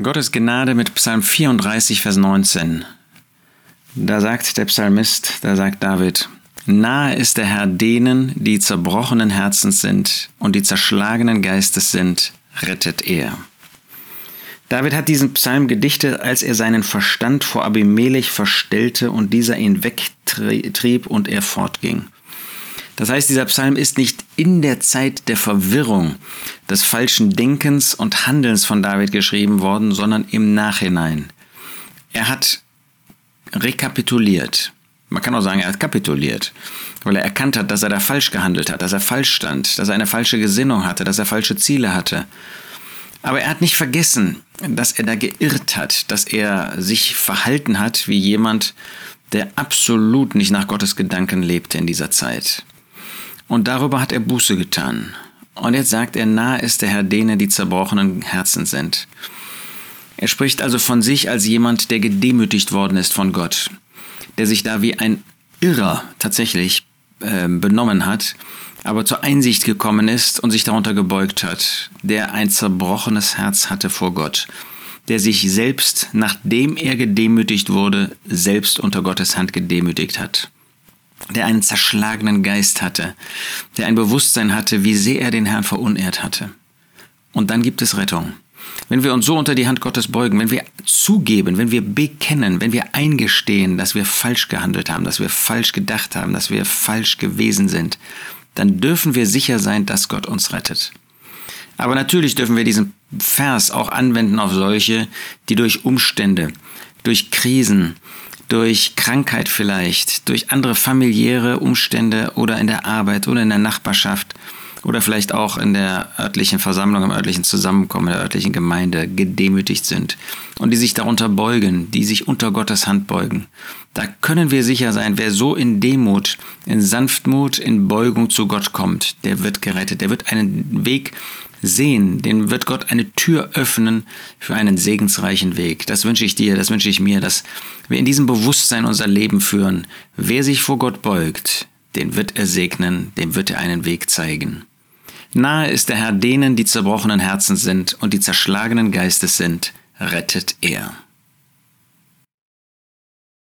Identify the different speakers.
Speaker 1: Gottes Gnade mit Psalm 34, Vers 19. Da sagt der Psalmist, da sagt David, Nahe ist der Herr denen, die zerbrochenen Herzens sind und die zerschlagenen Geistes sind, rettet er. David hat diesen Psalm gedichtet, als er seinen Verstand vor Abimelech verstellte und dieser ihn wegtrieb und er fortging. Das heißt, dieser Psalm ist nicht in der Zeit der Verwirrung, des falschen Denkens und Handelns von David geschrieben worden, sondern im Nachhinein. Er hat rekapituliert. Man kann auch sagen, er hat kapituliert, weil er erkannt hat, dass er da falsch gehandelt hat, dass er falsch stand, dass er eine falsche Gesinnung hatte, dass er falsche Ziele hatte. Aber er hat nicht vergessen, dass er da geirrt hat, dass er sich verhalten hat wie jemand, der absolut nicht nach Gottes Gedanken lebte in dieser Zeit. Und darüber hat er Buße getan. Und jetzt sagt er, nahe ist der Herr denen, die zerbrochenen Herzen sind. Er spricht also von sich als jemand, der gedemütigt worden ist von Gott, der sich da wie ein Irrer tatsächlich äh, benommen hat, aber zur Einsicht gekommen ist und sich darunter gebeugt hat, der ein zerbrochenes Herz hatte vor Gott, der sich selbst, nachdem er gedemütigt wurde, selbst unter Gottes Hand gedemütigt hat der einen zerschlagenen Geist hatte, der ein Bewusstsein hatte, wie sehr er den Herrn verunehrt hatte. Und dann gibt es Rettung. Wenn wir uns so unter die Hand Gottes beugen, wenn wir zugeben, wenn wir bekennen, wenn wir eingestehen, dass wir falsch gehandelt haben, dass wir falsch gedacht haben, dass wir falsch gewesen sind, dann dürfen wir sicher sein, dass Gott uns rettet. Aber natürlich dürfen wir diesen Vers auch anwenden auf solche, die durch Umstände, durch Krisen, durch Krankheit vielleicht, durch andere familiäre Umstände oder in der Arbeit oder in der Nachbarschaft oder vielleicht auch in der örtlichen Versammlung, im örtlichen Zusammenkommen, in der örtlichen Gemeinde gedemütigt sind und die sich darunter beugen, die sich unter Gottes Hand beugen. Da können wir sicher sein, wer so in Demut, in Sanftmut, in Beugung zu Gott kommt, der wird gerettet, der wird einen Weg sehen, den wird Gott eine Tür öffnen für einen segensreichen Weg. Das wünsche ich dir, das wünsche ich mir, dass wir in diesem Bewusstsein unser Leben führen. Wer sich vor Gott beugt, den wird er segnen, dem wird er einen Weg zeigen. Nahe ist der Herr denen, die zerbrochenen Herzen sind und die zerschlagenen Geistes sind, rettet er.